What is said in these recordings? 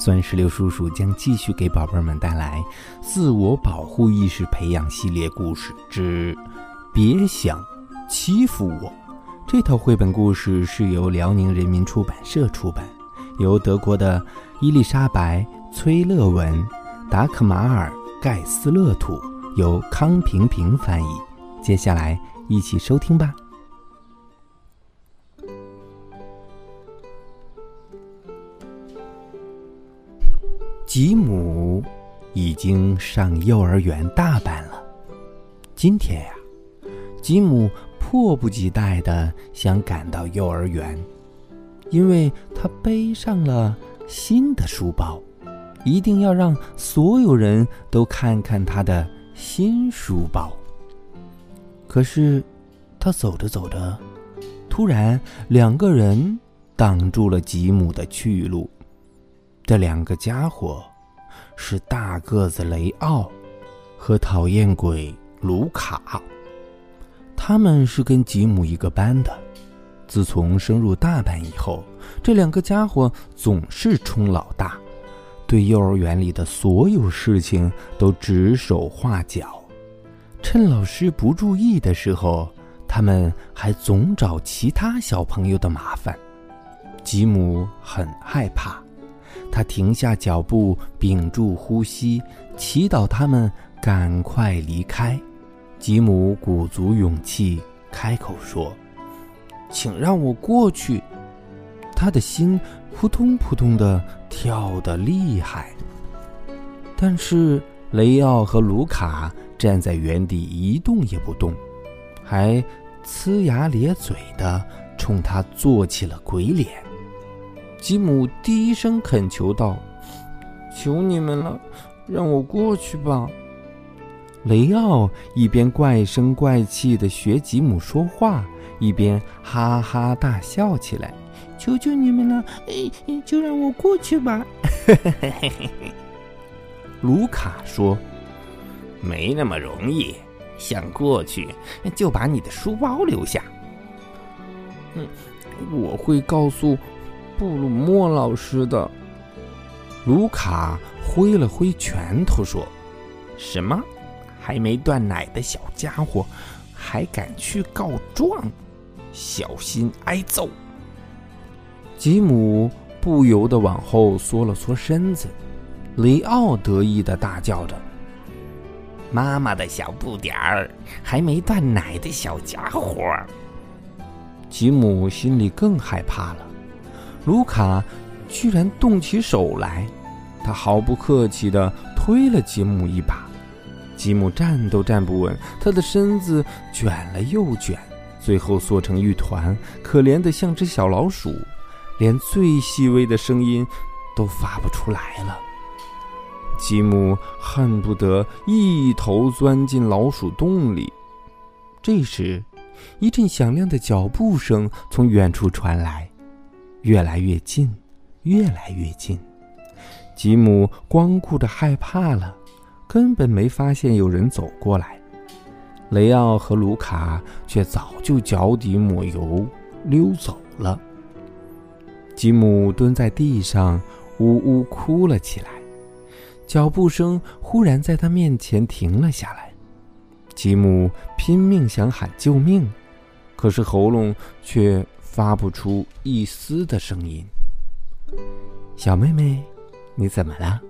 酸石榴叔叔将继续给宝贝们带来自我保护意识培养系列故事之《别想欺负我》。这套绘本故事是由辽宁人民出版社出版，由德国的伊丽莎白·崔勒文、达克马尔·盖斯勒图，由康平平翻译。接下来一起收听吧。吉姆已经上幼儿园大班了。今天呀，吉姆迫不及待的想赶到幼儿园，因为他背上了新的书包，一定要让所有人都看看他的新书包。可是，他走着走着，突然两个人挡住了吉姆的去路。这两个家伙是大个子雷奥和讨厌鬼卢卡。他们是跟吉姆一个班的。自从升入大班以后，这两个家伙总是充老大，对幼儿园里的所有事情都指手画脚。趁老师不注意的时候，他们还总找其他小朋友的麻烦。吉姆很害怕。他停下脚步，屏住呼吸，祈祷他们赶快离开。吉姆鼓足勇气开口说：“请让我过去。”他的心扑通扑通的跳得厉害。但是雷奥和卢卡站在原地一动也不动，还呲牙咧嘴的冲他做起了鬼脸。吉姆低声恳求道：“求你们了，让我过去吧。”雷奥一边怪声怪气的学吉姆说话，一边哈哈大笑起来：“求求你们了，哎，就让我过去吧！” 卢卡说：“没那么容易，想过去就把你的书包留下。”“嗯，我会告诉。”布鲁莫老师的，卢卡挥了挥拳头说：“什么？还没断奶的小家伙，还敢去告状？小心挨揍！”吉姆不由得往后缩了缩身子。雷奥得意的大叫着：“妈妈的小不点儿，还没断奶的小家伙！”吉姆心里更害怕了。卢卡居然动起手来，他毫不客气地推了吉姆一把，吉姆站都站不稳，他的身子卷了又卷，最后缩成一团，可怜的像只小老鼠，连最细微的声音都发不出来了。吉姆恨不得一头钻进老鼠洞里。这时，一阵响亮的脚步声从远处传来。越来越近，越来越近。吉姆光顾着害怕了，根本没发现有人走过来。雷奥和卢卡却早就脚底抹油溜走了。吉姆蹲在地上，呜呜哭了起来。脚步声忽然在他面前停了下来。吉姆拼命想喊救命，可是喉咙却……发不出一丝的声音。小妹妹，你怎么了？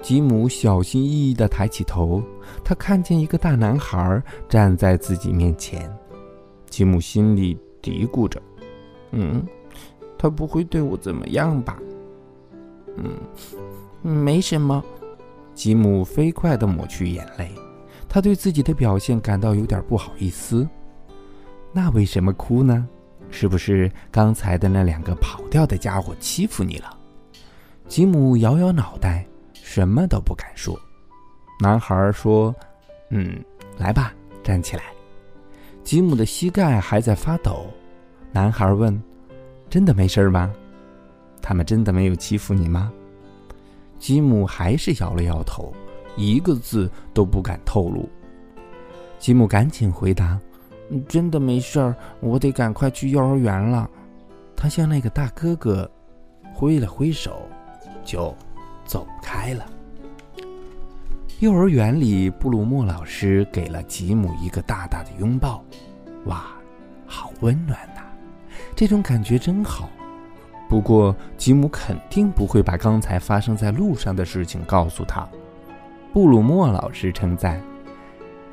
吉姆小心翼翼的抬起头，他看见一个大男孩站在自己面前。吉姆心里嘀咕着：“嗯，他不会对我怎么样吧？”“嗯，没什么。”吉姆飞快的抹去眼泪，他对自己的表现感到有点不好意思。那为什么哭呢？是不是刚才的那两个跑掉的家伙欺负你了？吉姆摇摇脑袋，什么都不敢说。男孩说：“嗯，来吧，站起来。”吉姆的膝盖还在发抖。男孩问：“真的没事吗？他们真的没有欺负你吗？”吉姆还是摇了摇头，一个字都不敢透露。吉姆赶紧回答：“真的没事儿，我得赶快去幼儿园了。”他向那个大哥哥挥了挥手，就走开了。幼儿园里，布鲁莫老师给了吉姆一个大大的拥抱。哇，好温暖呐！这种感觉真好。不过，吉姆肯定不会把刚才发生在路上的事情告诉他。布鲁莫老师称赞：“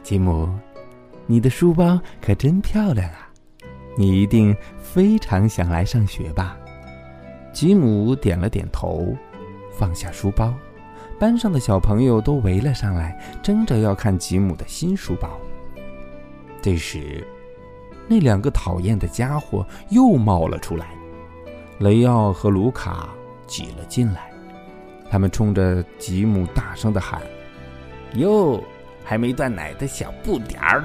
吉姆，你的书包可真漂亮啊！你一定非常想来上学吧？”吉姆点了点头，放下书包。班上的小朋友都围了上来，争着要看吉姆的新书包。这时，那两个讨厌的家伙又冒了出来。雷奥和卢卡挤了进来，他们冲着吉姆大声的喊：“哟，还没断奶的小不点儿！”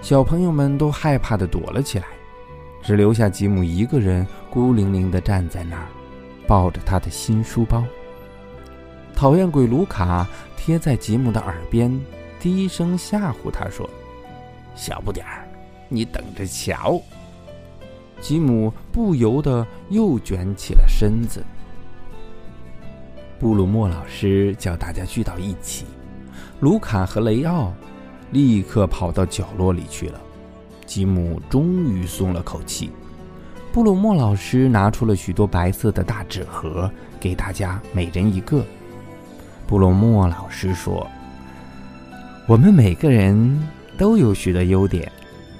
小朋友们都害怕的躲了起来，只留下吉姆一个人孤零零的站在那儿，抱着他的新书包。讨厌鬼卢卡贴在吉姆的耳边，低声吓唬他说：“小不点儿，你等着瞧。”吉姆不由得又卷起了身子。布鲁莫老师叫大家聚到一起，卢卡和雷奥立刻跑到角落里去了。吉姆终于松了口气。布鲁莫老师拿出了许多白色的大纸盒，给大家每人一个。布鲁莫老师说：“我们每个人都有许多优点，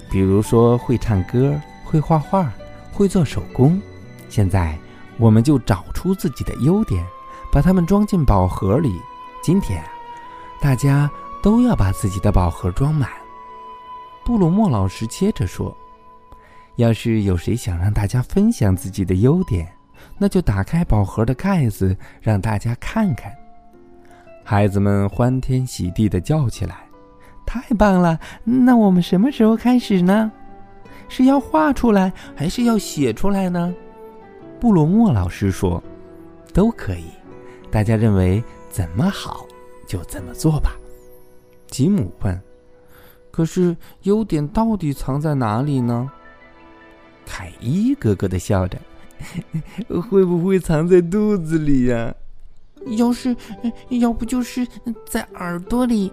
比如说会唱歌、会画画、会做手工。现在，我们就找出自己的优点，把它们装进宝盒里。今天，大家都要把自己的宝盒装满。”布鲁莫老师接着说：“要是有谁想让大家分享自己的优点，那就打开宝盒的盖子，让大家看看。”孩子们欢天喜地的叫起来：“太棒了！那我们什么时候开始呢？是要画出来，还是要写出来呢？”布鲁莫老师说：“都可以，大家认为怎么好就怎么做吧。”吉姆问：“可是优点到底藏在哪里呢？”凯伊咯咯的笑着：“会不会藏在肚子里呀？”要是，要不就是在耳朵里。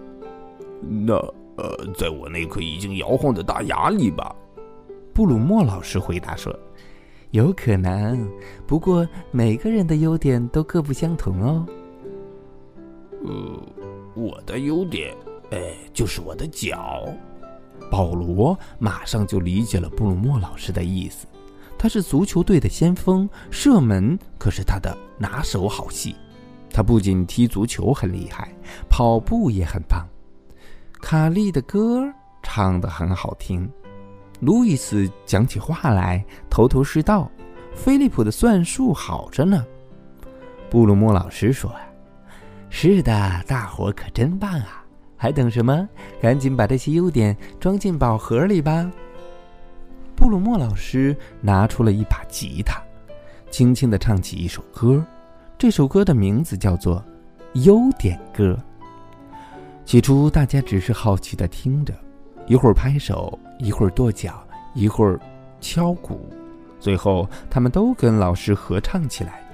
那，呃，在我那颗已经摇晃的大牙里吧？布鲁莫老师回答说：“有可能，不过每个人的优点都各不相同哦。”呃，我的优点，哎，就是我的脚。保罗马上就理解了布鲁莫老师的意思，他是足球队的先锋，射门可是他的拿手好戏。他不仅踢足球很厉害，跑步也很棒。卡利的歌唱得很好听，路易斯讲起话来头头是道，菲利普的算术好着呢。布鲁莫老师说：“是的，大伙可真棒啊！还等什么？赶紧把这些优点装进宝盒里吧。”布鲁莫老师拿出了一把吉他，轻轻地唱起一首歌。这首歌的名字叫做《优点歌》。起初，大家只是好奇的听着，一会儿拍手，一会儿跺脚，一会儿敲鼓，最后他们都跟老师合唱起来。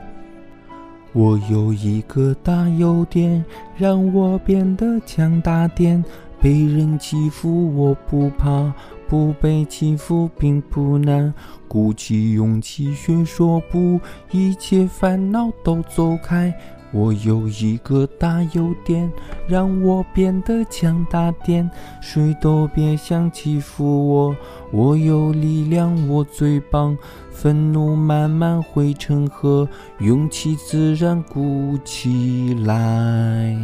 我有一个大优点，让我变得强大点。被人欺负我不怕，不被欺负并不难。鼓起勇气学说不，一切烦恼都走开。我有一个大优点，让我变得强大点。谁都别想欺负我，我有力量，我最棒。愤怒慢慢汇成河，勇气自然鼓起来。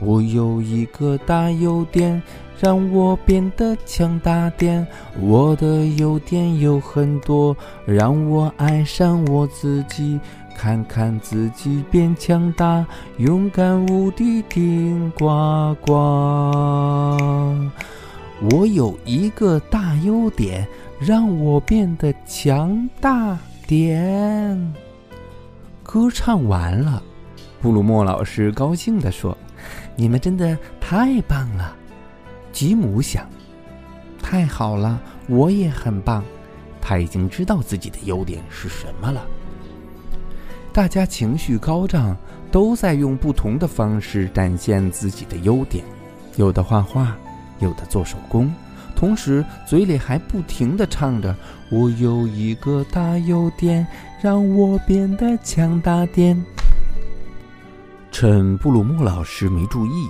我有一个大优点，让我变得强大点。我的优点有很多，让我爱上我自己。看看自己变强大，勇敢无敌，顶呱呱。我有一个大优点，让我变得强大点。歌唱完了，布鲁莫老师高兴地说：“你们真的太棒了。”吉姆想：“太好了，我也很棒。”他已经知道自己的优点是什么了。大家情绪高涨，都在用不同的方式展现自己的优点，有的画画，有的做手工，同时嘴里还不停地唱着：“我有一个大优点，让我变得强大点。”趁布鲁莫老师没注意，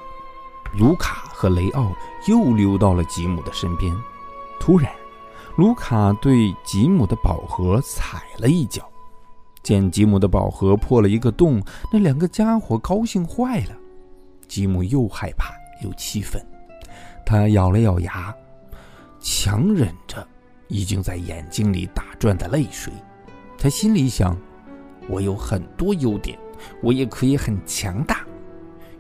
卢卡和雷奥又溜到了吉姆的身边。突然，卢卡对吉姆的宝盒踩了一脚。见吉姆的宝盒破了一个洞，那两个家伙高兴坏了。吉姆又害怕又气愤，他咬了咬牙，强忍着已经在眼睛里打转的泪水。他心里想：“我有很多优点，我也可以很强大。”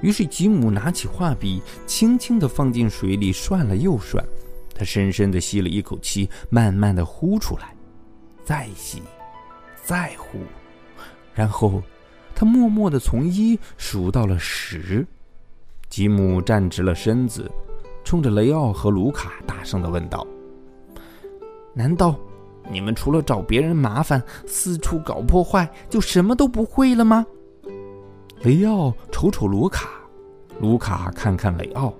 于是吉姆拿起画笔，轻轻地放进水里涮了又涮。他深深地吸了一口气，慢慢地呼出来，再吸。在乎，然后他默默的从一数到了十。吉姆站直了身子，冲着雷奥和卢卡大声的问道：“难道你们除了找别人麻烦、四处搞破坏，就什么都不会了吗？”雷奥瞅瞅卢卡，卢卡看看雷奥，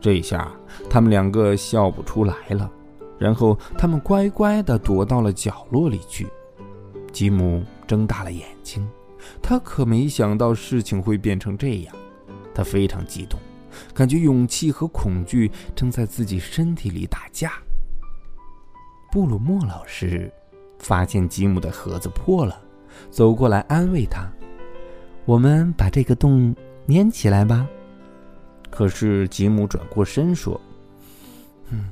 这下他们两个笑不出来了。然后他们乖乖的躲到了角落里去。吉姆睁大了眼睛，他可没想到事情会变成这样。他非常激动，感觉勇气和恐惧正在自己身体里打架。布鲁莫老师发现吉姆的盒子破了，走过来安慰他：“我们把这个洞粘起来吧。”可是吉姆转过身说：“嗯，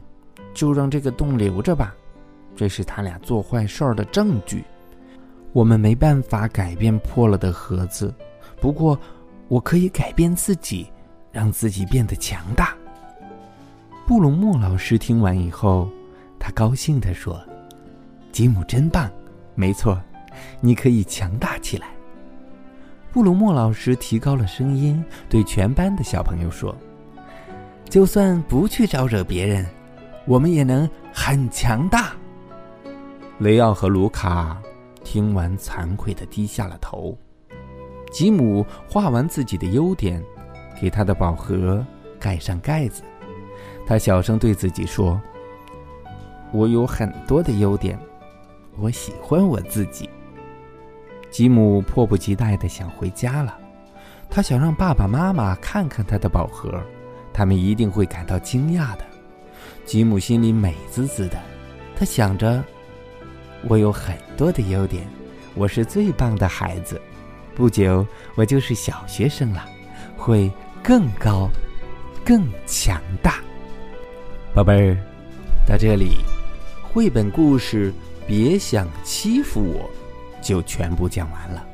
就让这个洞留着吧，这是他俩做坏事儿的证据。”我们没办法改变破了的盒子，不过我可以改变自己，让自己变得强大。布鲁莫老师听完以后，他高兴地说：“吉姆真棒，没错，你可以强大起来。”布鲁莫老师提高了声音，对全班的小朋友说：“就算不去招惹别人，我们也能很强大。”雷奥和卢卡。听完，惭愧的低下了头。吉姆画完自己的优点，给他的宝盒盖上盖子。他小声对自己说：“我有很多的优点，我喜欢我自己。”吉姆迫不及待的想回家了。他想让爸爸妈妈看看他的宝盒，他们一定会感到惊讶的。吉姆心里美滋滋的，他想着。我有很多的优点，我是最棒的孩子。不久我就是小学生了，会更高、更强大。宝贝儿，到这里，绘本故事《别想欺负我》就全部讲完了。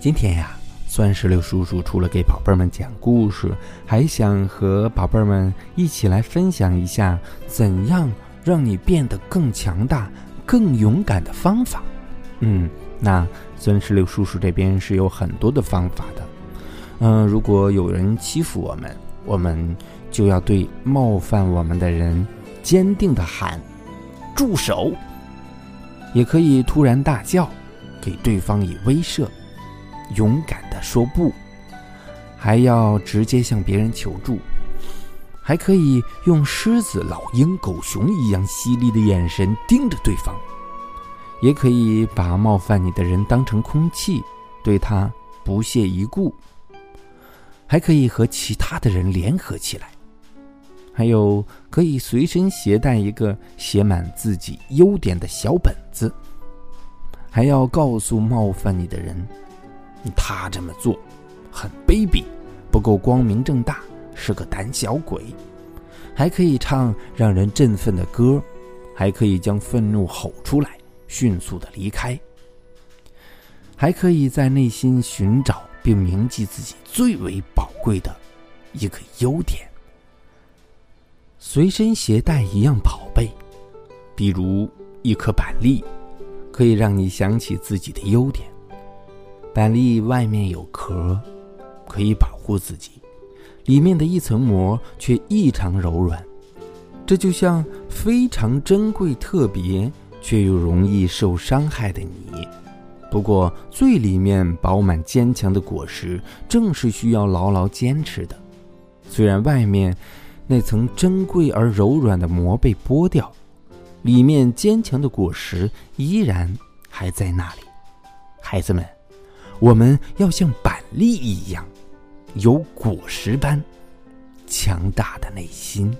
今天呀，酸石榴叔叔除了给宝贝们讲故事，还想和宝贝们一起来分享一下，怎样让你变得更强大。更勇敢的方法，嗯，那孙石榴叔叔这边是有很多的方法的，嗯，如果有人欺负我们，我们就要对冒犯我们的人坚定的喊住手，也可以突然大叫，给对方以威慑，勇敢的说不，还要直接向别人求助。还可以用狮子、老鹰、狗熊一样犀利的眼神盯着对方，也可以把冒犯你的人当成空气，对他不屑一顾。还可以和其他的人联合起来，还有可以随身携带一个写满自己优点的小本子，还要告诉冒犯你的人，他这么做很卑鄙，不够光明正大。是个胆小鬼，还可以唱让人振奋的歌，还可以将愤怒吼出来，迅速的离开。还可以在内心寻找并铭记自己最为宝贵的一个优点。随身携带一样宝贝，比如一颗板栗，可以让你想起自己的优点。板栗外面有壳，可以保护自己，里面的一层膜却异常柔软，这就像非常珍贵、特别却又容易受伤害的你。不过，最里面饱满坚强的果实，正是需要牢牢坚持的。虽然外面那层珍贵而柔软的膜被剥掉，里面坚强的果实依然还在那里。孩子们，我们要像板栗一样，有果实般强大的内心。